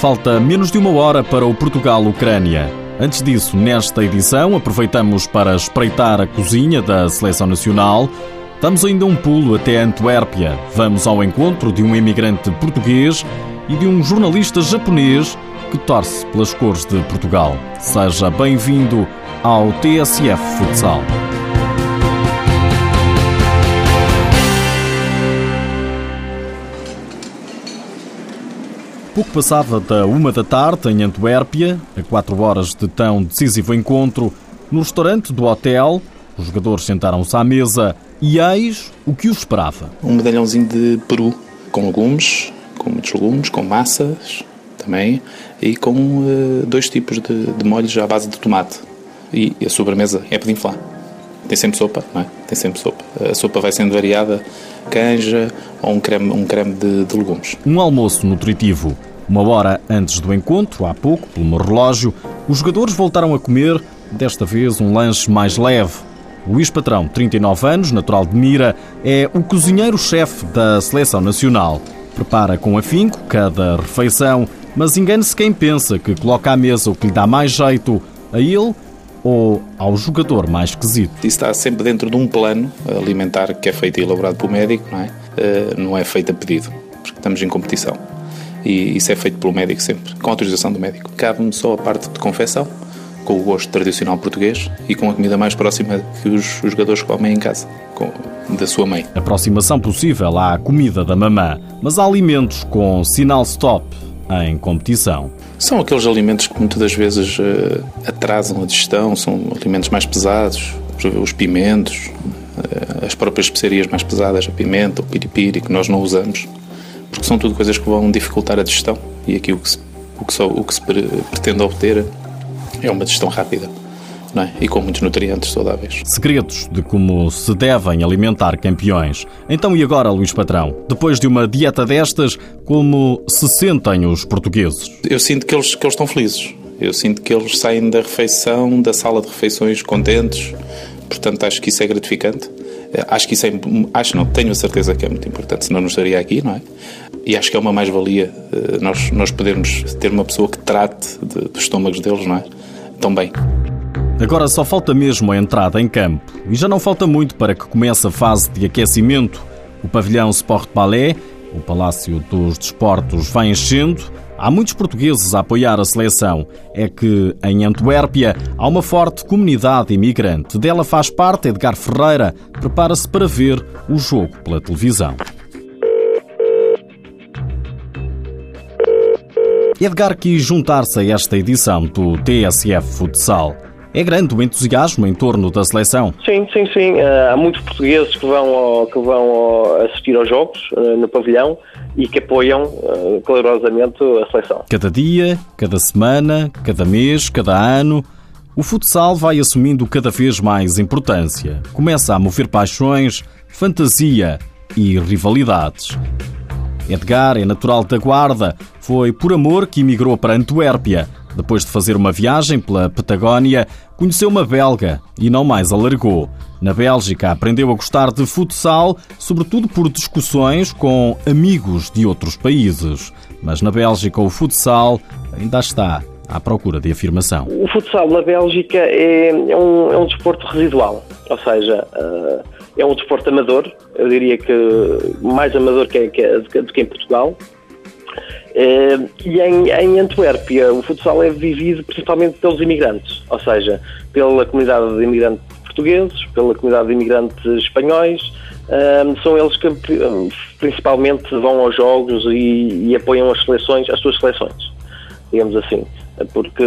Falta menos de uma hora para o Portugal-Ucrânia. Antes disso, nesta edição, aproveitamos para espreitar a cozinha da Seleção Nacional. Damos ainda um pulo até Antuérpia. Vamos ao encontro de um imigrante português e de um jornalista japonês que torce pelas cores de Portugal. Seja bem-vindo ao TSF Futsal. Pouco passava da uma da tarde em Antuérpia, a quatro horas de tão decisivo encontro, no restaurante do hotel, os jogadores sentaram-se à mesa e eis o que os esperava. Um medalhãozinho de peru, com legumes, com muitos legumes, com massas também, e com uh, dois tipos de, de molhos à base de tomate. E, a sobremesa é pedinflá. Tem sempre sopa, não é? Tem sempre sopa. A sopa vai sendo variada, canja ou um creme, um creme de, de legumes. Um almoço nutritivo. Uma hora antes do encontro, há pouco, pelo meu relógio, os jogadores voltaram a comer, desta vez um lanche mais leve. Luís Patrão, 39 anos, natural de Mira, é o cozinheiro-chefe da Seleção Nacional. Prepara com afinco cada refeição, mas engane-se quem pensa que coloca à mesa o que lhe dá mais jeito a ele ou ao jogador mais esquisito. Isso está sempre dentro de um plano alimentar que é feito e elaborado pelo médico, não é? Eh, não é feito a pedido, porque estamos em competição. E isso é feito pelo médico sempre, com autorização do médico. Cabe-me só a parte de confecção, com o gosto tradicional português e com a comida mais próxima que os, os jogadores comem em casa, com, da sua mãe. Aproximação possível à comida da mamã, mas há alimentos com sinal stop em competição. São aqueles alimentos que muitas das vezes uh, atrasam a digestão, são alimentos mais pesados, os pimentos, uh, as próprias especiarias mais pesadas, a pimenta, o piripiri, que nós não usamos, porque são tudo coisas que vão dificultar a digestão e aqui o que se, o que só, o que se pretende obter é uma digestão rápida. É? e com muitos nutrientes saudáveis. Segredos de como se devem alimentar campeões. Então e agora, Luís Patrão? Depois de uma dieta destas, como se sentem os portugueses? Eu sinto que eles, que eles estão felizes. Eu sinto que eles saem da refeição, da sala de refeições contentes. Portanto, acho que isso é gratificante. Eh, acho que isso é. Acho não, tenho a certeza que é muito importante, senão não estaria aqui, não é? E acho que é uma mais-valia eh, nós, nós podermos ter uma pessoa que trate de, dos estômagos deles, não é? Tão bem. Agora só falta mesmo a entrada em campo. E já não falta muito para que comece a fase de aquecimento. O pavilhão Sport Palais, o Palácio dos Desportos, vai enchendo. Há muitos portugueses a apoiar a seleção. É que em Antuérpia há uma forte comunidade imigrante. Dela faz parte Edgar Ferreira. Prepara-se para ver o jogo pela televisão. Edgar quis juntar-se a esta edição do TSF Futsal. É grande o entusiasmo em torno da seleção? Sim, sim, sim. Uh, há muitos portugueses que vão, ao, que vão assistir aos jogos uh, no pavilhão e que apoiam uh, calorosamente a seleção. Cada dia, cada semana, cada mês, cada ano, o futsal vai assumindo cada vez mais importância. Começa a mover paixões, fantasia e rivalidades. Edgar é natural da Guarda. Foi por amor que emigrou para Antuérpia depois de fazer uma viagem pela Patagónia, conheceu uma belga e não mais alargou. Na Bélgica, aprendeu a gostar de futsal, sobretudo por discussões com amigos de outros países. Mas na Bélgica, o futsal ainda está à procura de afirmação. O futsal na Bélgica é, é, um, é um desporto residual, ou seja, uh, é um desporto amador, eu diria que mais amador que, que, do que em Portugal. Uh, e em, em Antuérpia o futsal é vivido principalmente pelos imigrantes, ou seja, pela comunidade de imigrantes portugueses, pela comunidade de imigrantes espanhóis, uh, são eles que principalmente vão aos jogos e, e, apoiam as seleções, as suas seleções, digamos assim, porque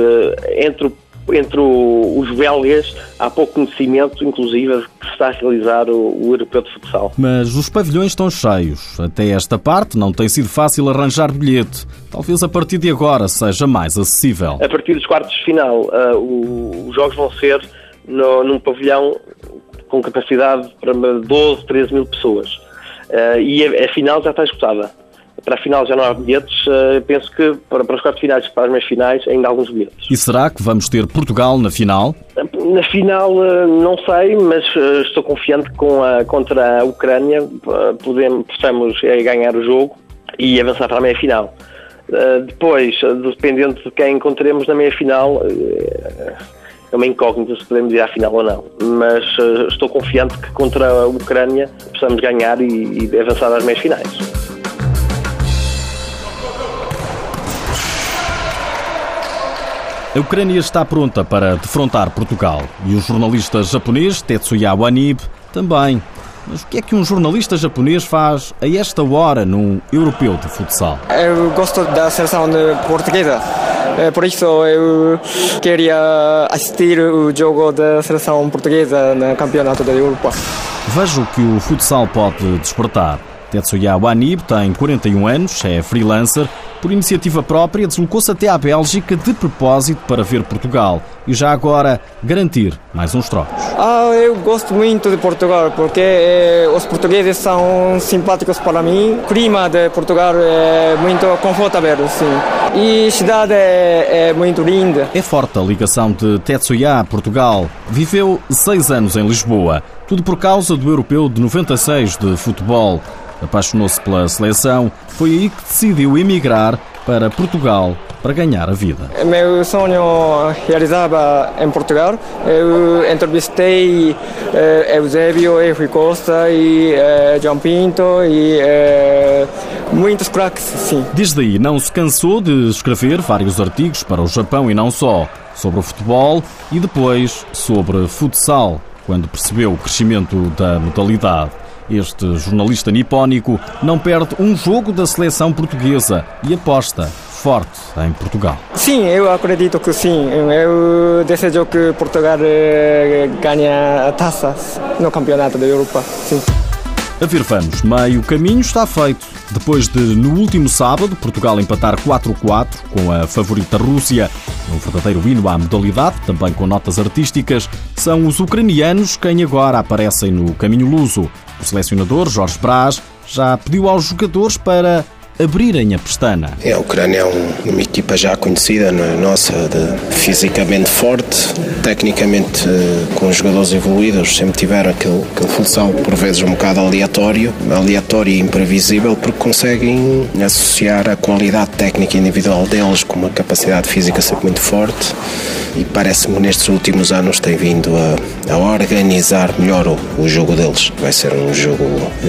entre o entre o, os belgas há pouco conhecimento, inclusive, de que se está a realizar o, o europeu de futsal. Mas os pavilhões estão cheios. Até esta parte não tem sido fácil arranjar bilhete. Talvez a partir de agora seja mais acessível. A partir dos quartos de final, uh, o, os jogos vão ser no, num pavilhão com capacidade para 12, 13 mil pessoas. Uh, e a, a final já está esgotada para a final já não há bilhetes. Uh, penso que para, para os quartos finais, para as meias finais, ainda há alguns bilhetes. E será que vamos ter Portugal na final? Na final, uh, não sei, mas uh, estou confiante que com a, contra a Ucrânia podemos, possamos ganhar o jogo e avançar para a meia final. depois, dependendo de quem encontremos na meia-final, é uma incógnita se podemos ir à final ou não. Mas estou confiante que contra a Ucrânia possamos ganhar e, e avançar às meias finais. A Ucrânia está pronta para defrontar Portugal e o jornalista japonês Tetsuya Wanib também. Mas o que é que um jornalista japonês faz a esta hora num europeu de futsal? Eu gosto da seleção portuguesa. É por isso eu queria assistir o jogo da seleção portuguesa no Campeonato da Europa. Veja o que o futsal pode despertar. Tetsuya Wanib tem 41 anos, é freelancer por iniciativa própria, deslocou-se até à Bélgica de propósito para ver Portugal e já agora garantir mais uns trocos. Ah, eu gosto muito de Portugal porque eh, os portugueses são simpáticos para mim. O clima de Portugal é muito confortável, sim. E a cidade é, é muito linda. É forte a ligação de Tetsuya a Portugal. Viveu seis anos em Lisboa, tudo por causa do europeu de 96 de futebol. Apaixonou-se pela seleção, foi aí que decidiu emigrar para Portugal para ganhar a vida. Meu sonho realizava em Portugal. Eu entrevistei eh, Eusébio, Rui Costa e eh, João Pinto e eh, muitos craques, sim. Desde aí não se cansou de escrever vários artigos para o Japão e não só, sobre o futebol e depois sobre futsal, quando percebeu o crescimento da modalidade. Este jornalista nipónico não perde um jogo da seleção portuguesa e aposta forte em Portugal. Sim, eu acredito que sim. Eu desejo que Portugal eh, ganhe a taça no campeonato da Europa. Sim. A ver, vamos, meio caminho está feito. Depois de, no último sábado, Portugal empatar 4-4 com a favorita Rússia, um verdadeiro hino à modalidade, também com notas artísticas, são os ucranianos quem agora aparecem no caminho luso. O selecionador, Jorge Braz, já pediu aos jogadores para abrirem a pestana. É, a Ucrânia é um, uma equipa já conhecida, é? nossa, de, fisicamente forte, tecnicamente eh, com jogadores evoluídos, sempre tiveram aquele, aquele futsal por vezes um bocado aleatório, aleatório e imprevisível, porque conseguem associar a qualidade técnica individual deles com uma capacidade física sempre muito forte e parece-me nestes últimos anos tem vindo a, a organizar melhor o, o, jogo deles. Vai ser um jogo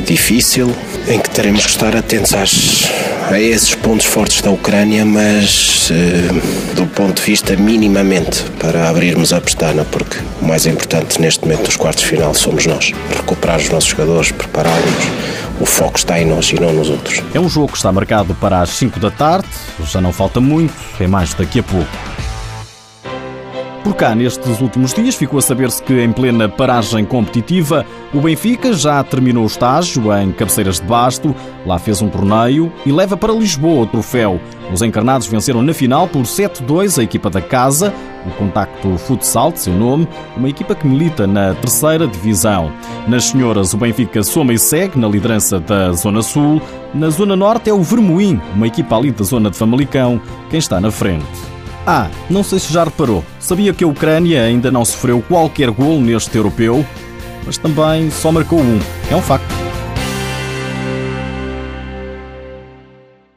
difícil, em que teremos que estar atentos às, a esses pontos fortes da Ucrânia, mas eh, do ponto de vista minimamente para abrirmos a pestana, porque o mais importante neste momento dos quartos de final somos nós. Recuperar os nossos jogadores, prepará-los o foco está em nós e não nos outros. É um jogo que está marcado para as 5 da tarde, já não falta muito, é mais daqui a pouco. Por cá, nestes últimos dias, ficou a saber-se que, em plena paragem competitiva, o Benfica já terminou o estágio em Cabeceiras de Basto, lá fez um torneio e leva para Lisboa o troféu. Os encarnados venceram na final por 7-2 a equipa da casa, o Contacto Futsal, de seu nome, uma equipa que milita na terceira divisão. Nas senhoras, o Benfica soma e segue na liderança da Zona Sul. Na Zona Norte é o Vermoim, uma equipa ali da zona de Famalicão, quem está na frente. Ah, não sei se já reparou, sabia que a Ucrânia ainda não sofreu qualquer gol neste europeu, mas também só marcou um. É um facto.